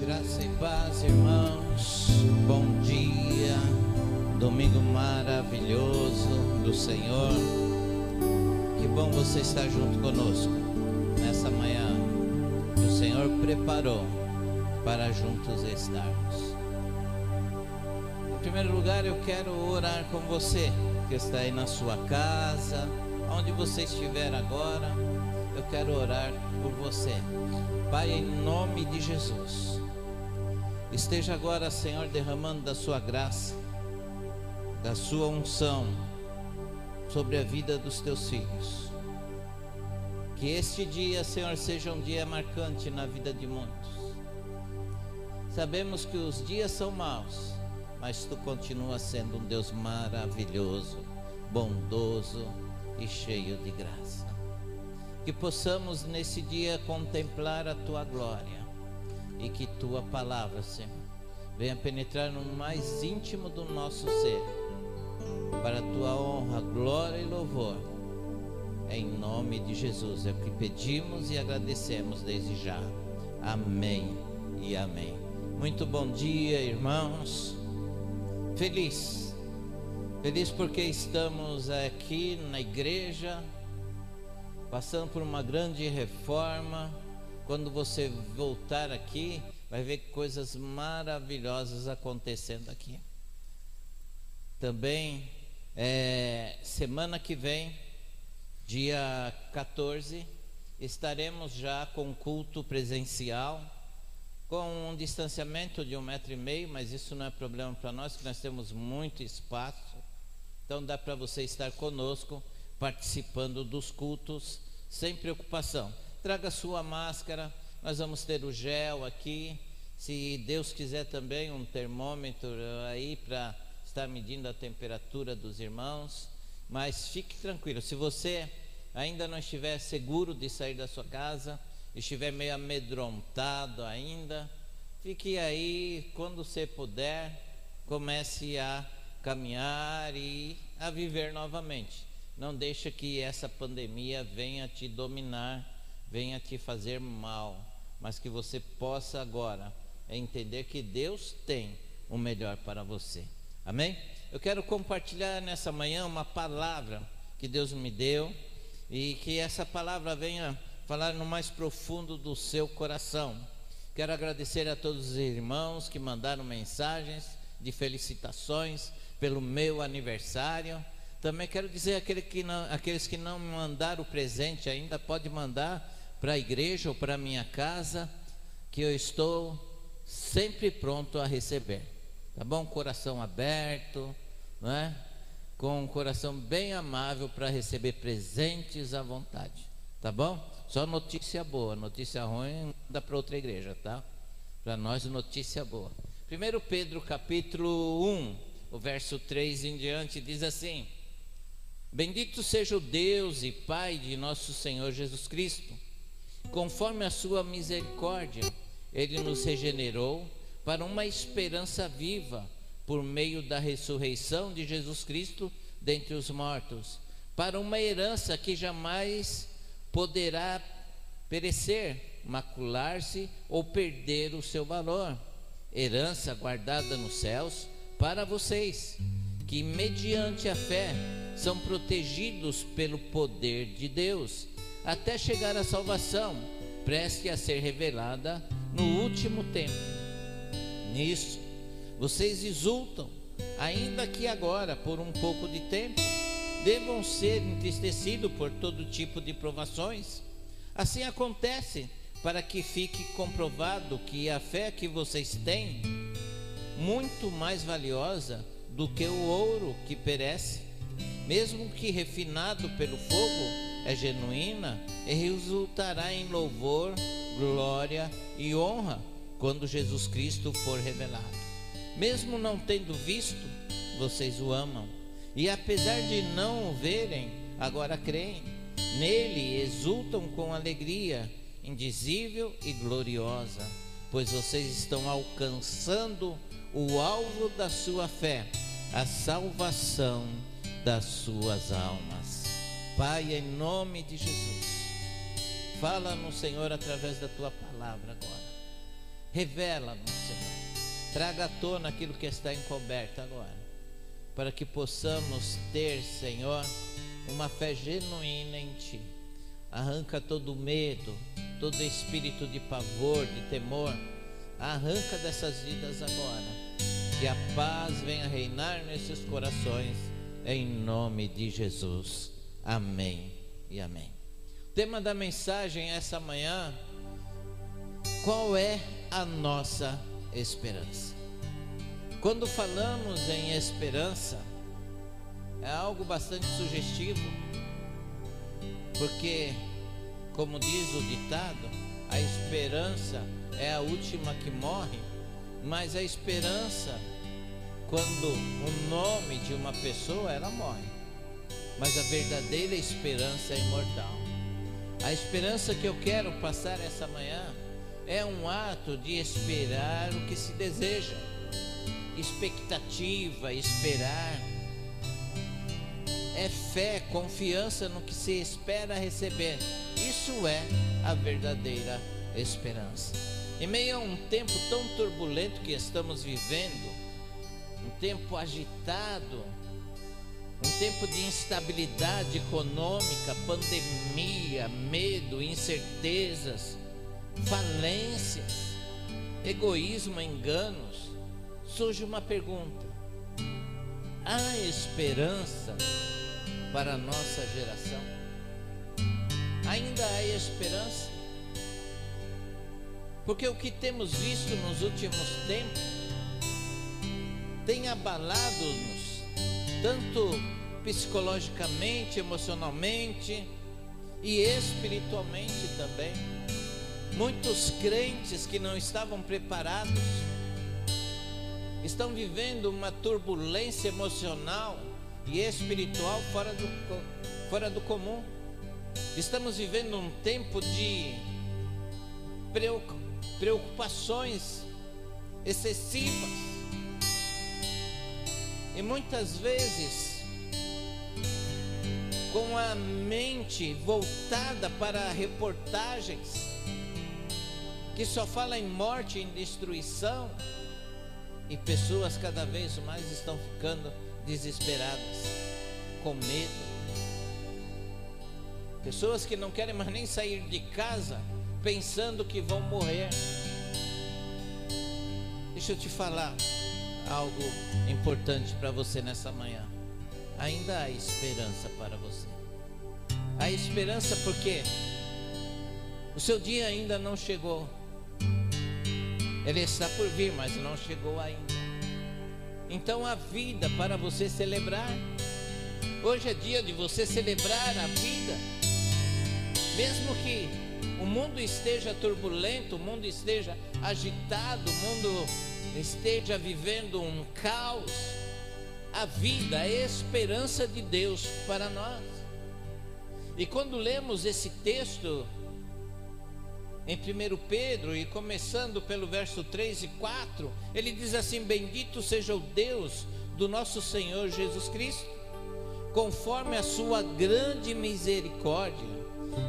Graça e paz, irmãos. Bom dia. Domingo maravilhoso do Senhor. Que bom você estar junto conosco nessa manhã que o Senhor preparou para juntos estarmos. Em primeiro lugar, eu quero orar com você que está aí na sua casa, onde você estiver agora. Eu quero orar por você. Pai, em nome de Jesus, esteja agora, Senhor, derramando da sua graça, da sua unção sobre a vida dos teus filhos. Que este dia, Senhor, seja um dia marcante na vida de muitos. Sabemos que os dias são maus, mas tu continuas sendo um Deus maravilhoso, bondoso e cheio de graça. Que possamos nesse dia contemplar a tua glória e que tua palavra, Senhor, venha penetrar no mais íntimo do nosso ser, para tua honra, glória e louvor. Em nome de Jesus é o que pedimos e agradecemos desde já. Amém e amém. Muito bom dia, irmãos. Feliz, feliz porque estamos aqui na igreja, passando por uma grande reforma. Quando você voltar aqui, vai ver coisas maravilhosas acontecendo aqui. Também, é, semana que vem, dia 14, estaremos já com culto presencial, com um distanciamento de um metro e meio, mas isso não é problema para nós, que nós temos muito espaço. Então dá para você estar conosco, participando dos cultos, sem preocupação. Traga sua máscara, nós vamos ter o gel aqui. Se Deus quiser também um termômetro aí para estar medindo a temperatura dos irmãos. Mas fique tranquilo, se você ainda não estiver seguro de sair da sua casa, estiver meio amedrontado ainda, fique aí, quando você puder, comece a caminhar e a viver novamente. Não deixe que essa pandemia venha te dominar, venha te fazer mal, mas que você possa agora entender que Deus tem o melhor para você. Amém? Eu quero compartilhar nessa manhã uma palavra que Deus me deu e que essa palavra venha falar no mais profundo do seu coração. Quero agradecer a todos os irmãos que mandaram mensagens de felicitações pelo meu aniversário. Também quero dizer àquele que não, aqueles que não mandaram o presente ainda, pode mandar para a igreja ou para a minha casa, que eu estou sempre pronto a receber. Tá bom? Coração aberto, não é? Com um coração bem amável para receber presentes à vontade. Tá bom? Só notícia boa, notícia ruim dá para outra igreja, tá? Para nós, notícia boa. 1 Pedro capítulo 1, o verso 3 em diante, diz assim: Bendito seja o Deus e Pai de nosso Senhor Jesus Cristo, conforme a sua misericórdia, Ele nos regenerou para uma esperança viva por meio da ressurreição de Jesus Cristo dentre os mortos, para uma herança que jamais poderá perecer, macular-se ou perder o seu valor. Herança guardada nos céus para vocês, que mediante a fé são protegidos pelo poder de Deus, até chegar à salvação, preste a ser revelada no último tempo. Nisso, vocês exultam, ainda que agora, por um pouco de tempo, devam ser entristecidos por todo tipo de provações. Assim acontece para que fique comprovado que a fé que vocês têm, muito mais valiosa do que o ouro que perece, mesmo que refinado pelo fogo, é genuína e resultará em louvor, glória e honra quando Jesus Cristo for revelado. Mesmo não tendo visto, vocês o amam. E apesar de não o verem, agora creem. Nele exultam com alegria indizível e gloriosa, pois vocês estão alcançando o alvo da sua fé, a salvação das suas almas. Pai, em nome de Jesus, fala no Senhor através da tua palavra agora Revela-nos, Senhor. Traga à tona aquilo que está encoberto agora, para que possamos ter, Senhor, uma fé genuína em Ti. Arranca todo medo, todo espírito de pavor, de temor. Arranca dessas vidas agora. Que a paz venha reinar nesses corações, em nome de Jesus. Amém e amém. O tema da mensagem essa manhã: qual é a nossa esperança? Quando falamos em esperança, é algo bastante sugestivo, porque, como diz o ditado, a esperança é a última que morre, mas a esperança, quando o nome de uma pessoa, ela morre, mas a verdadeira esperança é imortal. A esperança que eu quero passar essa manhã é um ato de esperar o que se deseja, expectativa, esperar é fé, confiança no que se espera receber. Isso é a verdadeira esperança. Em meio a um tempo tão turbulento que estamos vivendo, um tempo agitado, um tempo de instabilidade econômica, pandemia, medo, incertezas, falências, egoísmo, enganos, surge uma pergunta: há esperança para a nossa geração? Ainda há esperança? Porque o que temos visto nos últimos tempos tem abalado-nos, tanto psicologicamente, emocionalmente e espiritualmente também. Muitos crentes que não estavam preparados estão vivendo uma turbulência emocional e espiritual fora do, fora do comum. Estamos vivendo um tempo de preocupações excessivas. E muitas vezes, com a mente voltada para reportagens que só fala em morte e em destruição, e pessoas cada vez mais estão ficando desesperadas, com medo. Pessoas que não querem mais nem sair de casa pensando que vão morrer. Deixa eu te falar algo importante para você nessa manhã. Ainda há esperança para você. Há esperança porque o seu dia ainda não chegou. Ele está por vir, mas não chegou ainda. Então a vida para você celebrar. Hoje é dia de você celebrar a vida. Mesmo que o mundo esteja turbulento, o mundo esteja agitado, o mundo esteja vivendo um caos, a vida é a esperança de Deus para nós. E quando lemos esse texto, em 1 Pedro, e começando pelo verso 3 e 4, ele diz assim: Bendito seja o Deus do nosso Senhor Jesus Cristo, conforme a sua grande misericórdia,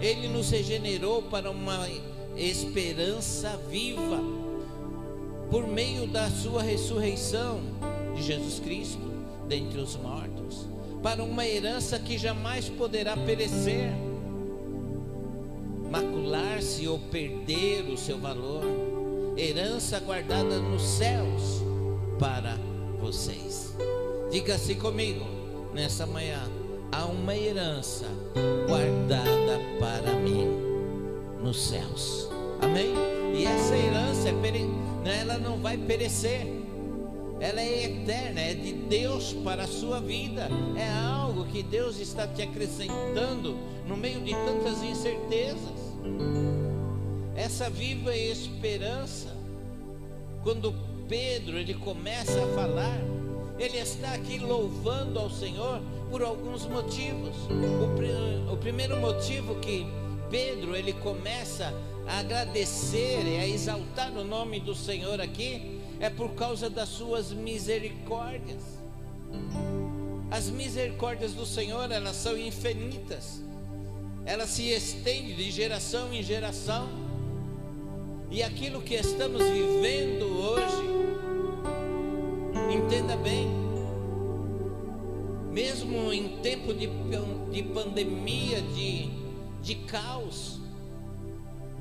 ele nos regenerou para uma esperança viva, por meio da sua ressurreição de Jesus Cristo dentre os mortos, para uma herança que jamais poderá perecer macular-se ou perder o seu valor, herança guardada nos céus para vocês. Diga-se comigo nessa manhã: há uma herança guardada para mim nos céus. Amém? E essa herança, é né, ela não vai perecer ela é eterna, é de Deus para a sua vida, é algo que Deus está te acrescentando no meio de tantas incertezas. Essa viva esperança, quando Pedro ele começa a falar, ele está aqui louvando ao Senhor por alguns motivos. O, o primeiro motivo que Pedro ele começa a agradecer e a exaltar o nome do Senhor aqui é por causa das suas misericórdias. As misericórdias do Senhor, elas são infinitas. Elas se estendem de geração em geração. E aquilo que estamos vivendo hoje, entenda bem, mesmo em tempo de, de pandemia, de, de caos,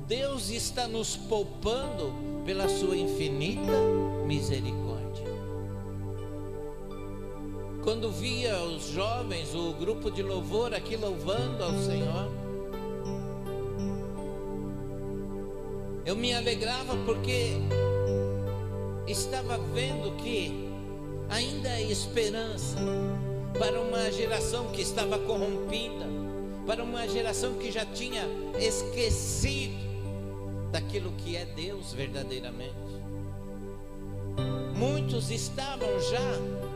Deus está nos poupando pela sua infinita misericórdia. Quando via os jovens, o grupo de louvor aqui louvando ao Senhor, eu me alegrava porque estava vendo que ainda há esperança para uma geração que estava corrompida, para uma geração que já tinha esquecido daquilo que é Deus verdadeiramente. Muitos estavam já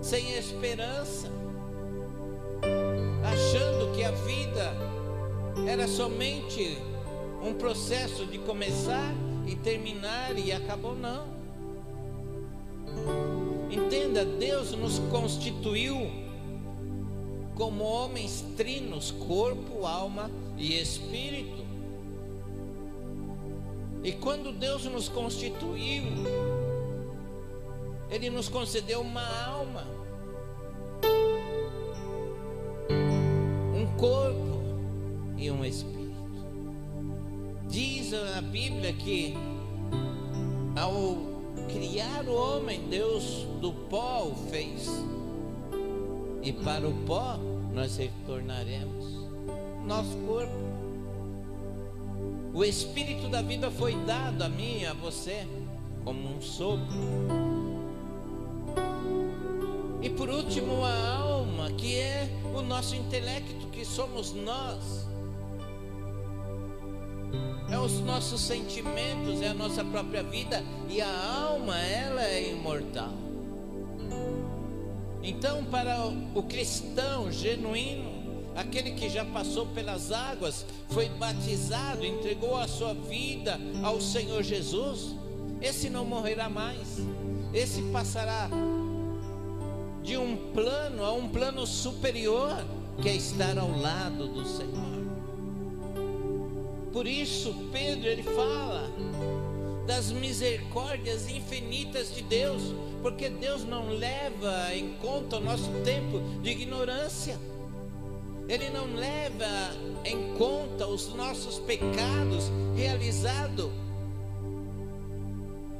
sem esperança, achando que a vida era somente um processo de começar e terminar e acabou não. Entenda, Deus nos constituiu como homens trinos, corpo, alma e espírito. E quando Deus nos constituiu, Ele nos concedeu uma alma, um corpo e um espírito. Diz a Bíblia que ao criar o homem, Deus do pó o fez. E para o pó nós retornaremos nosso corpo. O espírito da vida foi dado a mim e a você como um sopro. E por último, a alma, que é o nosso intelecto, que somos nós é os nossos sentimentos, é a nossa própria vida e a alma, ela é imortal. Então, para o cristão genuíno, aquele que já passou pelas águas, foi batizado, entregou a sua vida ao Senhor Jesus, esse não morrerá mais, esse passará de um plano a um plano superior, que é estar ao lado do Senhor. Por isso, Pedro ele fala das misericórdias infinitas de Deus, porque Deus não leva em conta o nosso tempo de ignorância. Ele não leva em conta os nossos pecados realizados,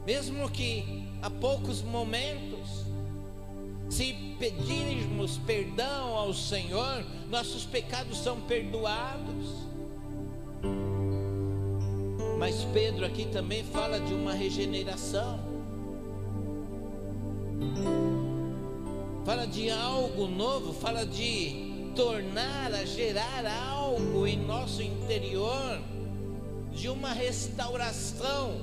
mesmo que há poucos momentos, se pedirmos perdão ao Senhor, nossos pecados são perdoados. Mas Pedro aqui também fala de uma regeneração. Fala de algo novo, fala de tornar a gerar algo em nosso interior, de uma restauração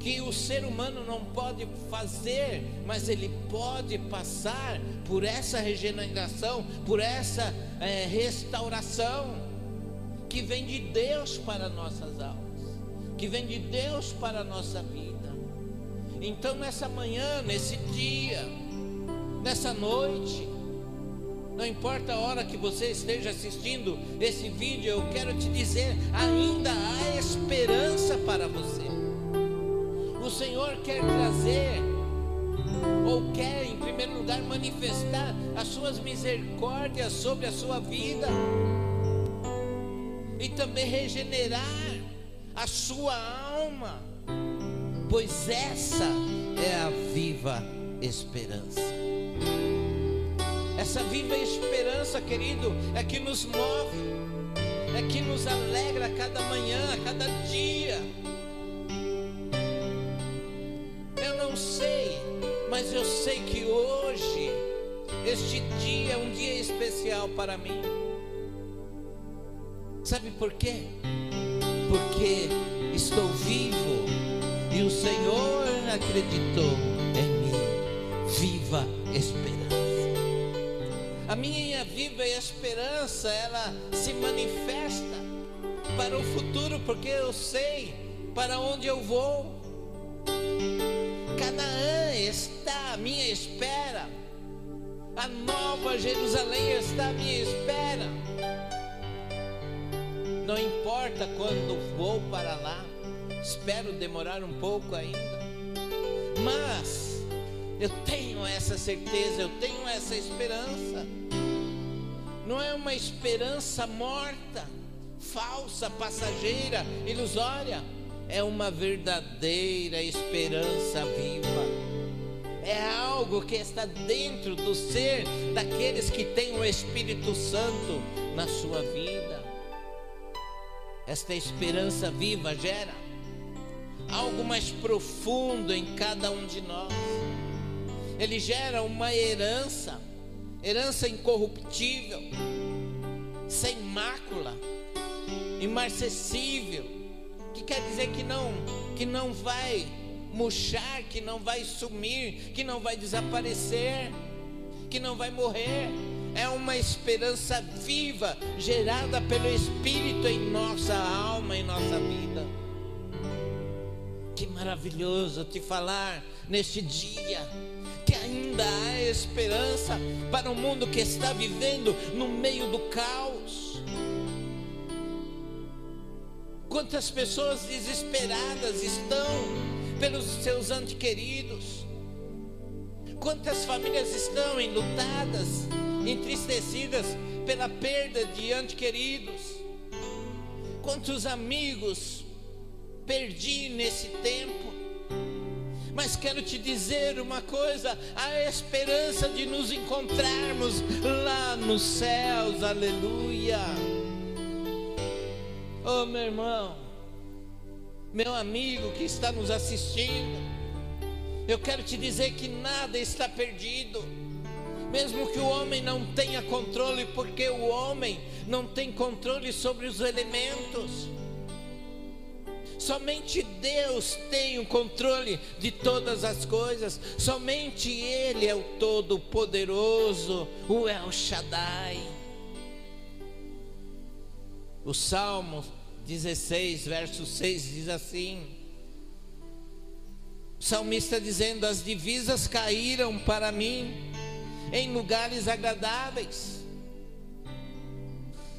que o ser humano não pode fazer, mas ele pode passar por essa regeneração, por essa é, restauração que vem de Deus para nossas almas, que vem de Deus para a nossa vida. Então, nessa manhã, nesse dia, nessa noite, não importa a hora que você esteja assistindo esse vídeo, eu quero te dizer: ainda há esperança para você. O Senhor quer trazer, ou quer, em primeiro lugar, manifestar as suas misericórdias sobre a sua vida e também regenerar a sua alma, pois essa é a viva esperança. Essa viva esperança, querido, é que nos move, é que nos alegra a cada manhã, a cada dia. Eu não sei, mas eu sei que hoje, este dia é um dia especial para mim. Sabe por quê? Porque estou vivo e o Senhor acreditou em mim. Viva esperança. A minha viva esperança, ela se manifesta para o futuro, porque eu sei para onde eu vou. Canaã está à minha espera. A nova Jerusalém está à minha espera. Não importa quando vou para lá, espero demorar um pouco ainda, mas eu tenho essa certeza, eu tenho essa esperança. Não é uma esperança morta, falsa, passageira, ilusória, é uma verdadeira esperança viva. É algo que está dentro do ser daqueles que têm o Espírito Santo na sua vida. Esta esperança viva gera algo mais profundo em cada um de nós. Ele gera uma herança, herança incorruptível, sem mácula, imarcessível, que quer dizer que não, que não vai murchar, que não vai sumir, que não vai desaparecer, que não vai morrer é uma esperança viva, gerada pelo Espírito em nossa alma, em nossa vida. Que maravilhoso te falar neste dia que ainda há esperança para um mundo que está vivendo no meio do caos. Quantas pessoas desesperadas estão pelos seus antequeridos? Quantas famílias estão enlutadas? entristecidas pela perda de ante queridos. Quantos amigos perdi nesse tempo. Mas quero te dizer uma coisa: a esperança de nos encontrarmos lá nos céus, aleluia. Oh, meu irmão, meu amigo que está nos assistindo, eu quero te dizer que nada está perdido mesmo que o homem não tenha controle, porque o homem não tem controle sobre os elementos. Somente Deus tem o controle de todas as coisas. Somente Ele é o Todo-Poderoso, o El Shaddai. O Salmo 16, verso 6 diz assim: o salmista dizendo: As divisas caíram para mim em lugares agradáveis.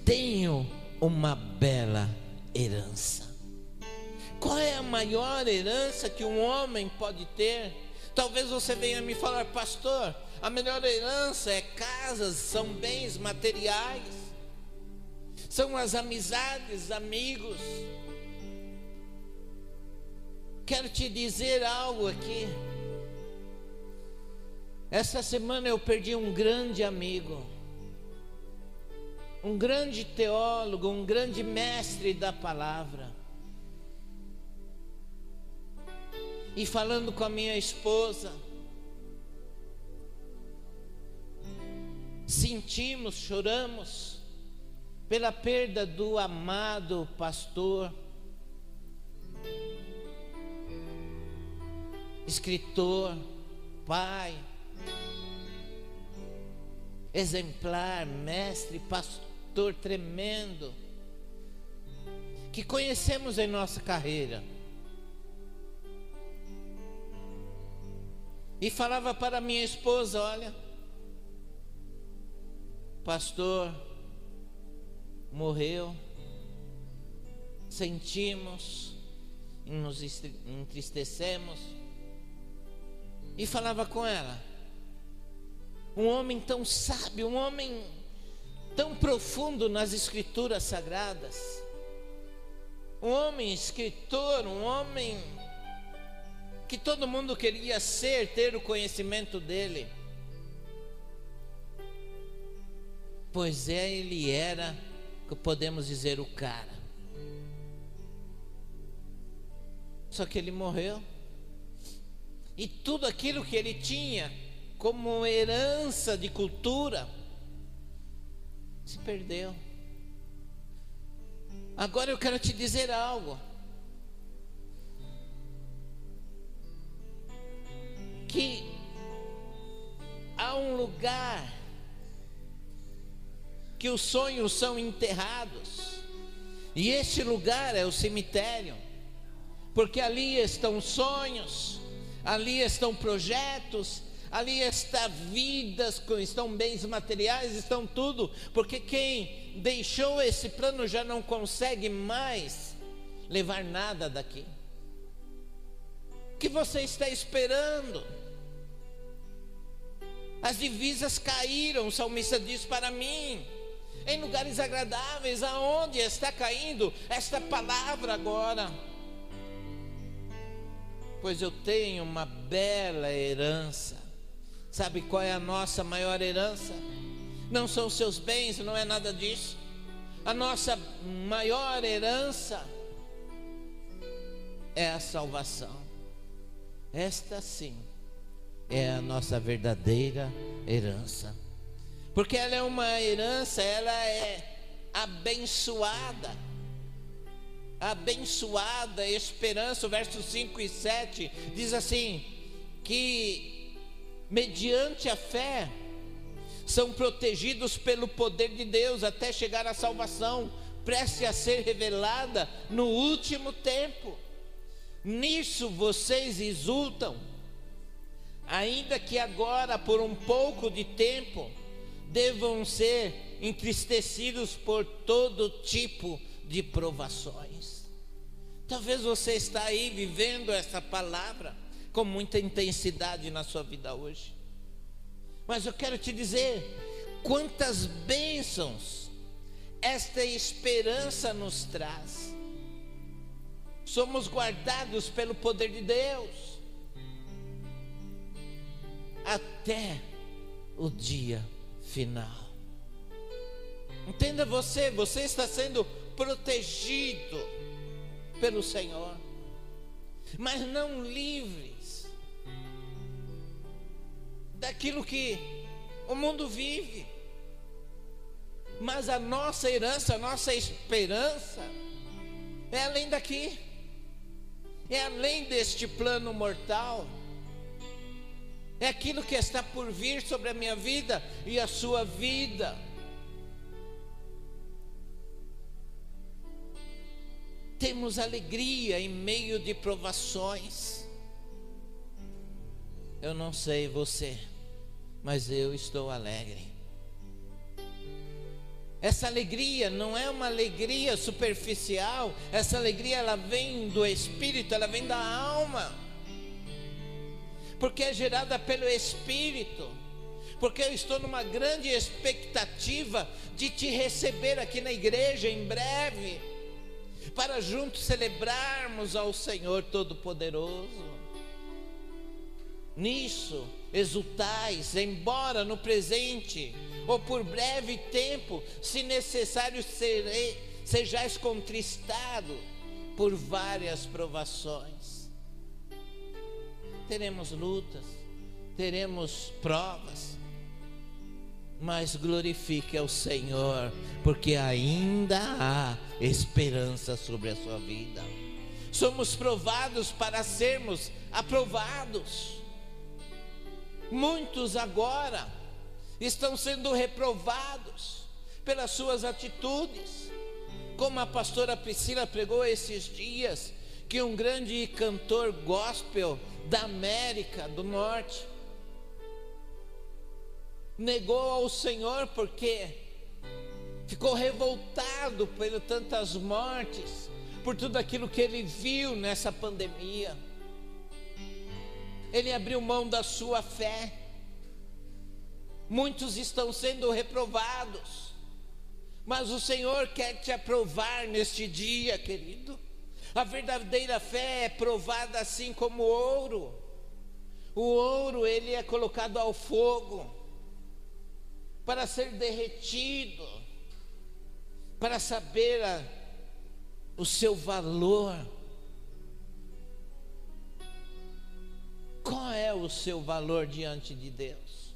Tenho uma bela herança. Qual é a maior herança que um homem pode ter? Talvez você venha me falar, pastor, a melhor herança é casas, são bens materiais, são as amizades, amigos. Quero te dizer algo aqui. Essa semana eu perdi um grande amigo, um grande teólogo, um grande mestre da palavra. E falando com a minha esposa, sentimos, choramos pela perda do amado pastor, escritor, pai, exemplar, mestre, pastor tremendo, que conhecemos em nossa carreira. E falava para minha esposa: Olha, pastor morreu, sentimos, nos entristecemos. E falava com ela: um homem tão sábio, um homem tão profundo nas escrituras sagradas, um homem escritor, um homem que todo mundo queria ser, ter o conhecimento dele. Pois é, ele era, podemos dizer, o cara. Só que ele morreu. E tudo aquilo que ele tinha como herança de cultura, se perdeu. Agora eu quero te dizer algo. Que há um lugar que os sonhos são enterrados, e este lugar é o cemitério, porque ali estão sonhos, ali estão projetos, ali está vidas, estão bens materiais, estão tudo, porque quem deixou esse plano já não consegue mais levar nada daqui. O que você está esperando? As divisas caíram, o salmista diz para mim, em lugares agradáveis, aonde está caindo esta palavra agora? Pois eu tenho uma bela herança. Sabe qual é a nossa maior herança? Não são seus bens, não é nada disso. A nossa maior herança é a salvação. Esta sim é a nossa verdadeira herança. Porque ela é uma herança, ela é abençoada. Abençoada esperança, o verso 5 e 7 diz assim: que mediante a fé são protegidos pelo poder de Deus até chegar à salvação, preste a ser revelada no último tempo. Nisso vocês exultam, ainda que agora, por um pouco de tempo, devam ser entristecidos por todo tipo de provações. Talvez você está aí vivendo essa palavra com muita intensidade na sua vida hoje. Mas eu quero te dizer quantas bênçãos esta esperança nos traz somos guardados pelo poder de Deus até o dia final. Entenda você, você está sendo protegido pelo Senhor, mas não livres daquilo que o mundo vive. Mas a nossa herança, a nossa esperança é além daqui é além deste plano mortal, é aquilo que está por vir sobre a minha vida e a sua vida. Temos alegria em meio de provações. Eu não sei você, mas eu estou alegre. Essa alegria não é uma alegria superficial, essa alegria ela vem do espírito, ela vem da alma. Porque é gerada pelo espírito. Porque eu estou numa grande expectativa de te receber aqui na igreja em breve, para juntos celebrarmos ao Senhor Todo-Poderoso. Nisso exultais, embora no presente ou por breve tempo, se necessário, serei, sejais contristado por várias provações. Teremos lutas, teremos provas, mas glorifique ao Senhor, porque ainda há esperança sobre a sua vida. Somos provados para sermos aprovados. Muitos agora estão sendo reprovados pelas suas atitudes. Como a pastora Priscila pregou esses dias, que um grande cantor gospel da América do Norte negou ao Senhor porque ficou revoltado por tantas mortes, por tudo aquilo que ele viu nessa pandemia. Ele abriu mão da sua fé Muitos estão sendo reprovados, mas o Senhor quer te aprovar neste dia, querido. A verdadeira fé é provada assim como ouro. O ouro ele é colocado ao fogo para ser derretido, para saber a, o seu valor. Qual é o seu valor diante de Deus?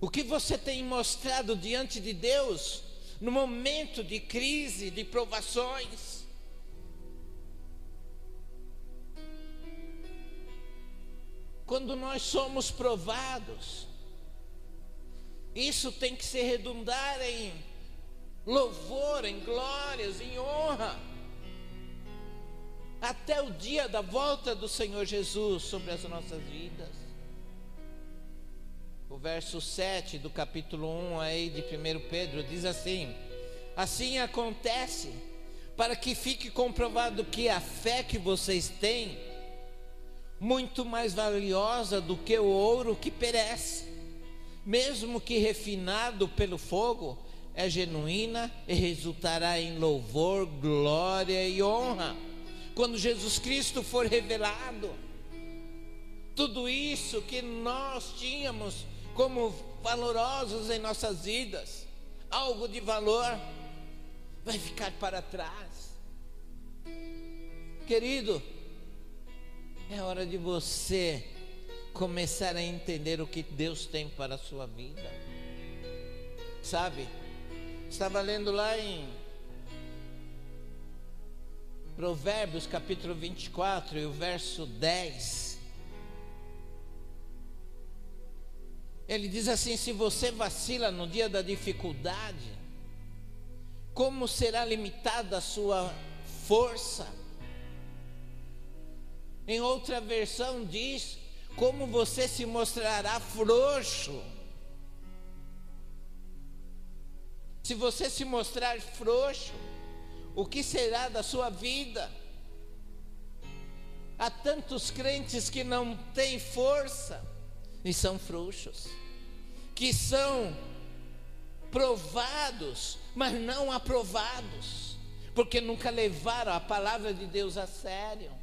O que você tem mostrado diante de Deus no momento de crise, de provações? Quando nós somos provados, isso tem que se redundar em louvor, em glórias, em honra, até o dia da volta do Senhor Jesus sobre as nossas vidas. o verso 7 do capítulo 1 aí de 1 Pedro diz assim: Assim acontece para que fique comprovado que a fé que vocês têm muito mais valiosa do que o ouro que perece, mesmo que refinado pelo fogo, é genuína e resultará em louvor, glória e honra quando Jesus Cristo for revelado. Tudo isso que nós tínhamos como valorosos em nossas vidas, algo de valor, vai ficar para trás. Querido, é hora de você começar a entender o que Deus tem para a sua vida. Sabe? Estava lendo lá em Provérbios capítulo 24 e o verso 10. Ele diz assim: se você vacila no dia da dificuldade, como será limitada a sua força? Em outra versão diz: como você se mostrará frouxo? Se você se mostrar frouxo, o que será da sua vida? Há tantos crentes que não têm força e são frouxos, que são provados, mas não aprovados, porque nunca levaram a palavra de Deus a sério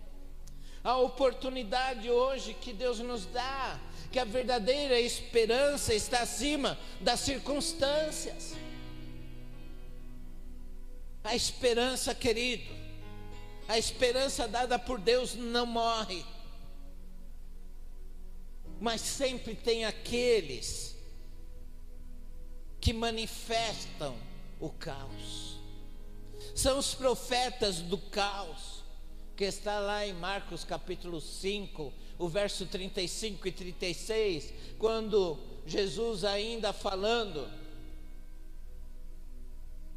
a oportunidade hoje que Deus nos dá, que a verdadeira esperança está acima das circunstâncias. A esperança, querido, a esperança dada por Deus não morre, mas sempre tem aqueles que manifestam o caos, são os profetas do caos que está lá em Marcos capítulo 5, o verso 35 e 36, quando Jesus ainda falando,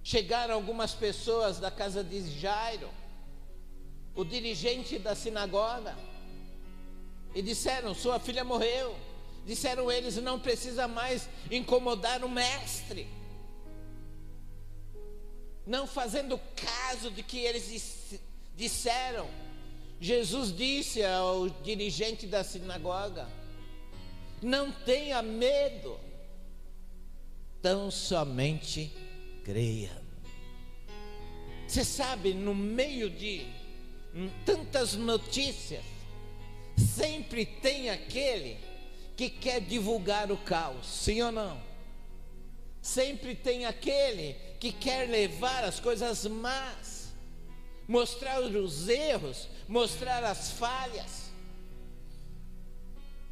chegaram algumas pessoas da casa de Jairo, o dirigente da sinagoga, e disseram: Sua filha morreu. Disseram eles: Não precisa mais incomodar o mestre. Não fazendo caso de que eles disseram. Jesus disse ao dirigente da sinagoga: Não tenha medo, tão somente creia. Você sabe, no meio de tantas notícias, sempre tem aquele que quer divulgar o caos, sim ou não? Sempre tem aquele que quer levar as coisas más mostrar os erros, mostrar as falhas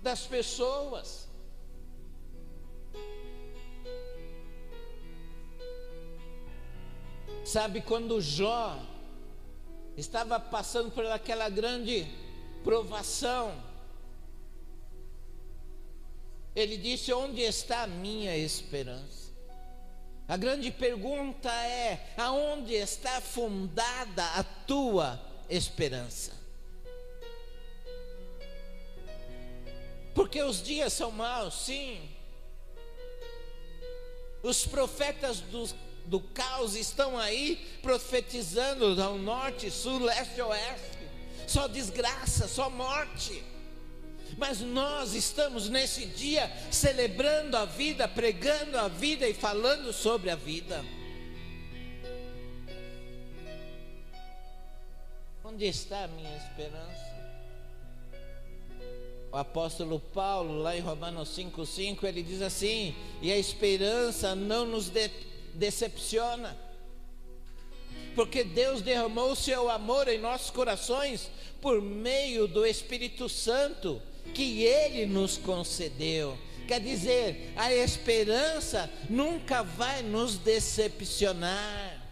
das pessoas. Sabe quando Jó estava passando por aquela grande provação, ele disse: Onde está a minha esperança? A grande pergunta é: aonde está fundada a tua esperança? Porque os dias são maus, sim. Os profetas do, do caos estão aí profetizando ao norte, sul, leste, oeste. Só desgraça, só morte. Mas nós estamos nesse dia celebrando a vida, pregando a vida e falando sobre a vida. Onde está a minha esperança? O apóstolo Paulo, lá em Romanos 5,5, ele diz assim: e a esperança não nos de decepciona, porque Deus derramou o seu amor em nossos corações por meio do Espírito Santo que Ele nos concedeu. Quer dizer, a esperança nunca vai nos decepcionar.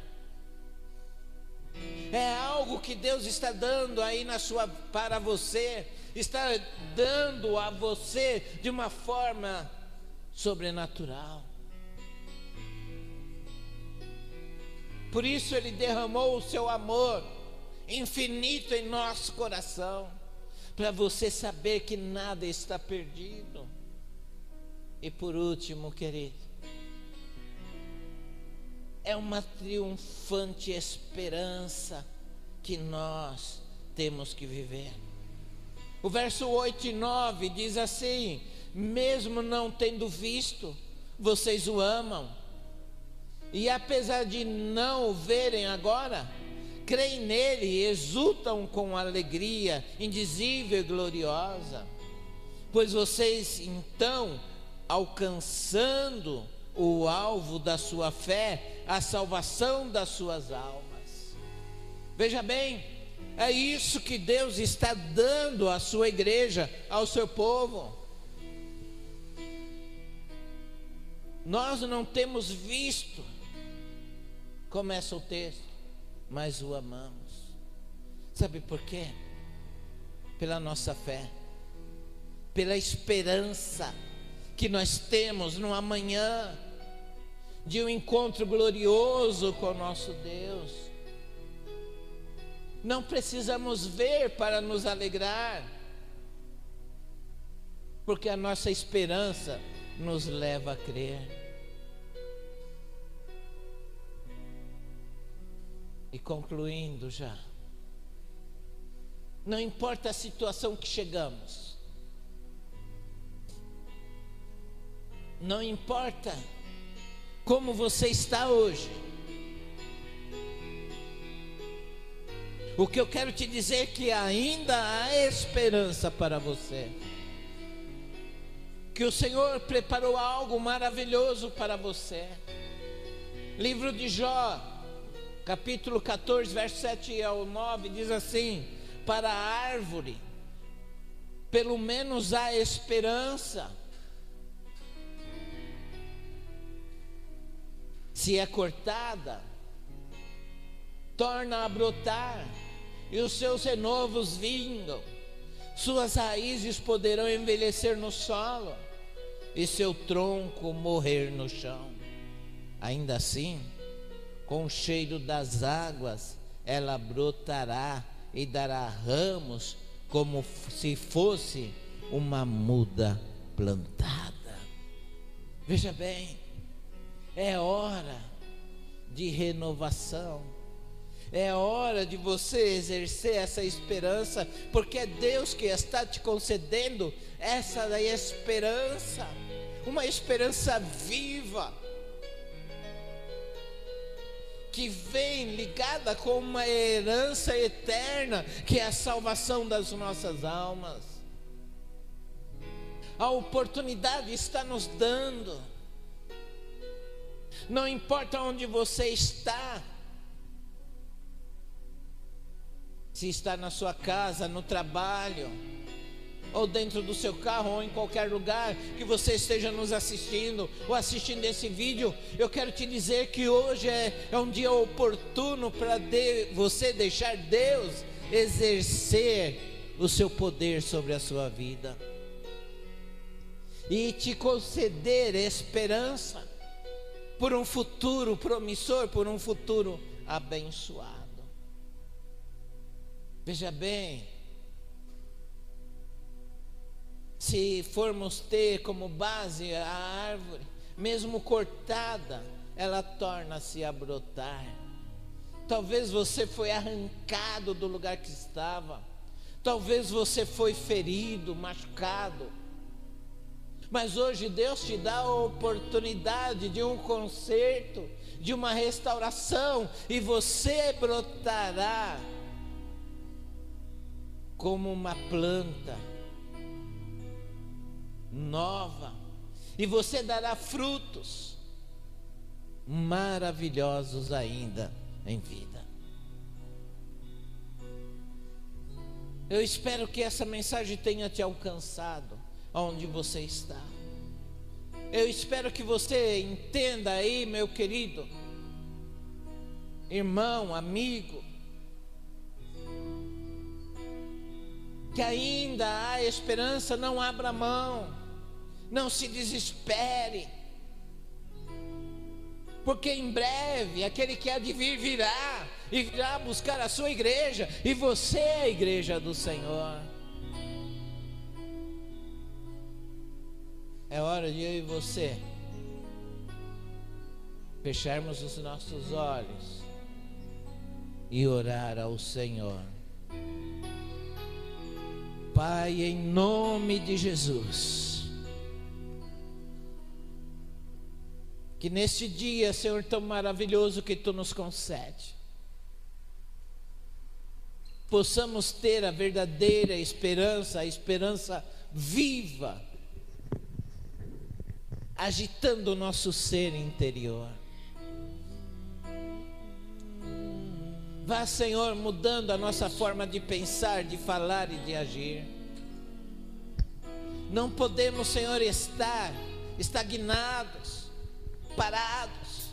É algo que Deus está dando aí na sua para você, está dando a você de uma forma sobrenatural. Por isso ele derramou o seu amor infinito em nosso coração para você saber que nada está perdido. E por último, querido, é uma triunfante esperança que nós temos que viver. O verso 8 e 9 diz assim: Mesmo não tendo visto, vocês o amam, e apesar de não o verem agora, creem nele e exultam com alegria indizível e gloriosa, pois vocês então, alcançando o alvo da sua fé, a salvação das suas almas. Veja bem, é isso que Deus está dando à sua igreja, ao seu povo. Nós não temos visto, começa o texto, mas o amamos. Sabe por quê? Pela nossa fé, pela esperança que nós temos no amanhã, de um encontro glorioso com o nosso Deus. Não precisamos ver para nos alegrar, porque a nossa esperança nos leva a crer. E concluindo já, não importa a situação que chegamos, não importa como você está hoje. O que eu quero te dizer é que ainda há esperança para você. Que o Senhor preparou algo maravilhoso para você. Livro de Jó, capítulo 14, verso 7 ao 9, diz assim: Para a árvore, pelo menos há esperança se é cortada, torna a brotar, e os seus renovos vingam, suas raízes poderão envelhecer no solo, e seu tronco morrer no chão. Ainda assim, com o cheiro das águas, ela brotará e dará ramos, como se fosse uma muda plantada. Veja bem, é hora de renovação. É hora de você exercer essa esperança, porque é Deus que está te concedendo essa esperança, uma esperança viva, que vem ligada com uma herança eterna, que é a salvação das nossas almas. A oportunidade está nos dando não importa onde você está, se está na sua casa, no trabalho, ou dentro do seu carro, ou em qualquer lugar que você esteja nos assistindo, ou assistindo esse vídeo, eu quero te dizer que hoje é, é um dia oportuno para de, você deixar Deus exercer o seu poder sobre a sua vida e te conceder esperança por um futuro promissor, por um futuro abençoado. Veja bem, se formos ter como base a árvore, mesmo cortada, ela torna-se a brotar. Talvez você foi arrancado do lugar que estava. Talvez você foi ferido, machucado. Mas hoje Deus te dá a oportunidade de um conserto, de uma restauração, e você brotará como uma planta nova, e você dará frutos maravilhosos ainda em vida. Eu espero que essa mensagem tenha te alcançado onde você está. Eu espero que você entenda aí, meu querido, irmão, amigo, que ainda há esperança, não abra mão, não se desespere, porque em breve aquele que há de vir virá e virá buscar a sua igreja, e você é a igreja do Senhor. É hora de eu e você fecharmos os nossos olhos e orar ao Senhor. Pai, em nome de Jesus, que neste dia, Senhor, tão maravilhoso que tu nos concede, possamos ter a verdadeira esperança, a esperança viva, agitando o nosso ser interior. Vá, Senhor, mudando a nossa forma de pensar, de falar e de agir. Não podemos, Senhor, estar estagnados, parados,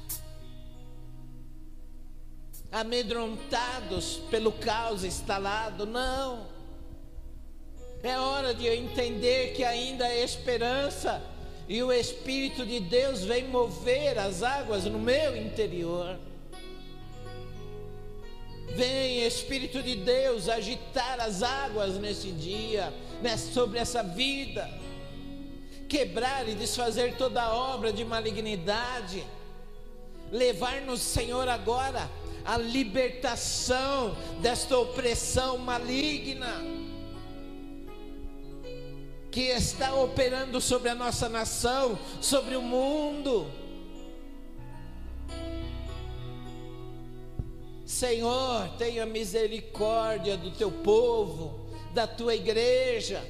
amedrontados pelo caos instalado. Não. É hora de eu entender que ainda há esperança e o Espírito de Deus vem mover as águas no meu interior. Vem, Espírito de Deus, agitar as águas nesse dia, né, sobre essa vida, quebrar e desfazer toda obra de malignidade, levar-nos, Senhor, agora a libertação desta opressão maligna que está operando sobre a nossa nação, sobre o mundo. Senhor, tenha misericórdia do teu povo, da tua igreja.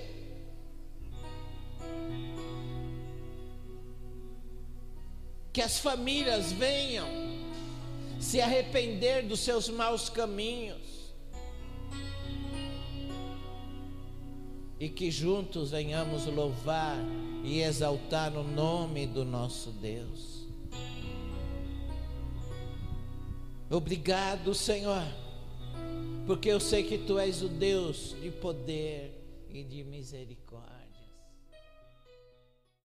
Que as famílias venham se arrepender dos seus maus caminhos. E que juntos venhamos louvar e exaltar o nome do nosso Deus. Obrigado, Senhor, porque eu sei que Tu és o Deus de poder e de misericórdia.